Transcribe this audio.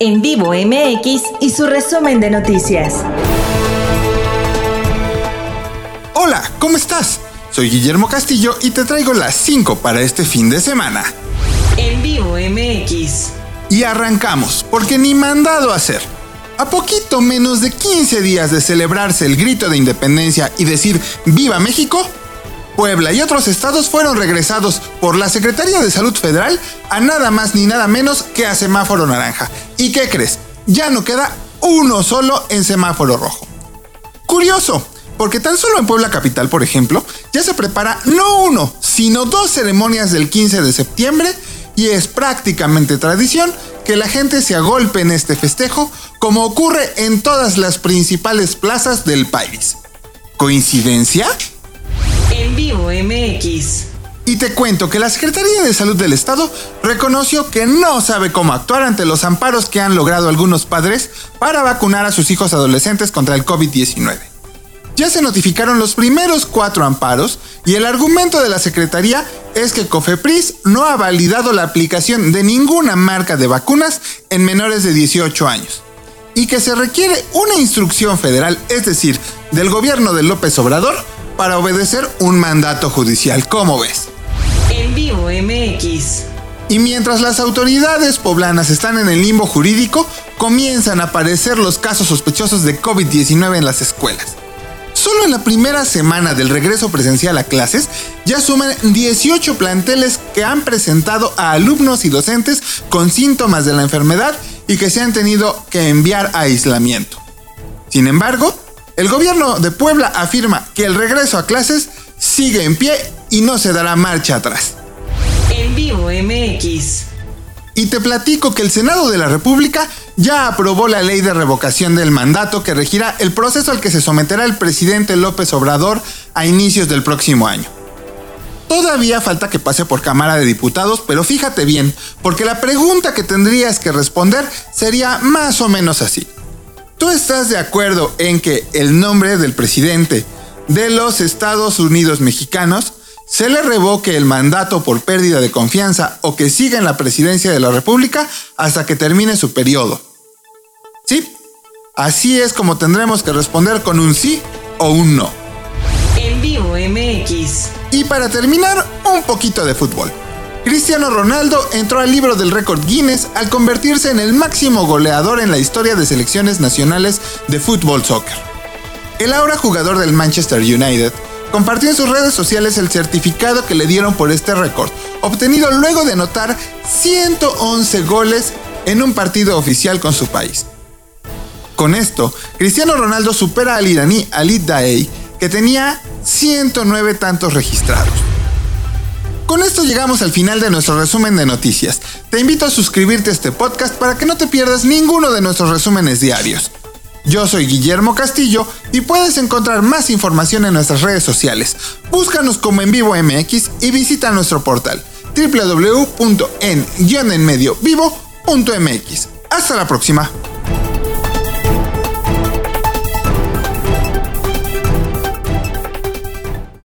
En vivo MX y su resumen de noticias. Hola, ¿cómo estás? Soy Guillermo Castillo y te traigo las 5 para este fin de semana. En vivo MX. Y arrancamos, porque ni mandado a hacer. A poquito menos de 15 días de celebrarse el grito de independencia y decir ¡Viva México! Puebla y otros estados fueron regresados por la Secretaría de Salud Federal a nada más ni nada menos que a semáforo naranja. ¿Y qué crees? Ya no queda uno solo en semáforo rojo. Curioso, porque tan solo en Puebla Capital, por ejemplo, ya se prepara no uno, sino dos ceremonias del 15 de septiembre y es prácticamente tradición que la gente se agolpe en este festejo como ocurre en todas las principales plazas del país. ¿Coincidencia? Vivo MX. Y te cuento que la Secretaría de Salud del Estado reconoció que no sabe cómo actuar ante los amparos que han logrado algunos padres para vacunar a sus hijos adolescentes contra el COVID-19. Ya se notificaron los primeros cuatro amparos y el argumento de la Secretaría es que Cofepris no ha validado la aplicación de ninguna marca de vacunas en menores de 18 años y que se requiere una instrucción federal, es decir, del gobierno de López Obrador, para obedecer un mandato judicial. ¿Cómo ves? En vivo MX. Y mientras las autoridades poblanas están en el limbo jurídico, comienzan a aparecer los casos sospechosos de COVID-19 en las escuelas. Solo en la primera semana del regreso presencial a clases, ya suman 18 planteles que han presentado a alumnos y docentes con síntomas de la enfermedad y que se han tenido que enviar a aislamiento. Sin embargo, el gobierno de Puebla afirma que el regreso a clases sigue en pie y no se dará marcha atrás. En vivo MX. Y te platico que el Senado de la República ya aprobó la ley de revocación del mandato que regirá el proceso al que se someterá el presidente López Obrador a inicios del próximo año. Todavía falta que pase por Cámara de Diputados, pero fíjate bien, porque la pregunta que tendrías que responder sería más o menos así. ¿Tú estás de acuerdo en que el nombre del presidente de los Estados Unidos mexicanos se le revoque el mandato por pérdida de confianza o que siga en la presidencia de la República hasta que termine su periodo? Sí, así es como tendremos que responder con un sí o un no. En vivo MX. Y para terminar, un poquito de fútbol. Cristiano Ronaldo entró al libro del récord Guinness al convertirse en el máximo goleador en la historia de selecciones nacionales de fútbol soccer. El ahora jugador del Manchester United compartió en sus redes sociales el certificado que le dieron por este récord, obtenido luego de anotar 111 goles en un partido oficial con su país. Con esto, Cristiano Ronaldo supera al iraní Ali Daei, que tenía 109 tantos registrados. Con esto llegamos al final de nuestro resumen de noticias. Te invito a suscribirte a este podcast para que no te pierdas ninguno de nuestros resúmenes diarios. Yo soy Guillermo Castillo y puedes encontrar más información en nuestras redes sociales. Búscanos como en vivo MX y visita nuestro portal www.en-enmediovivo.mx. Hasta la próxima.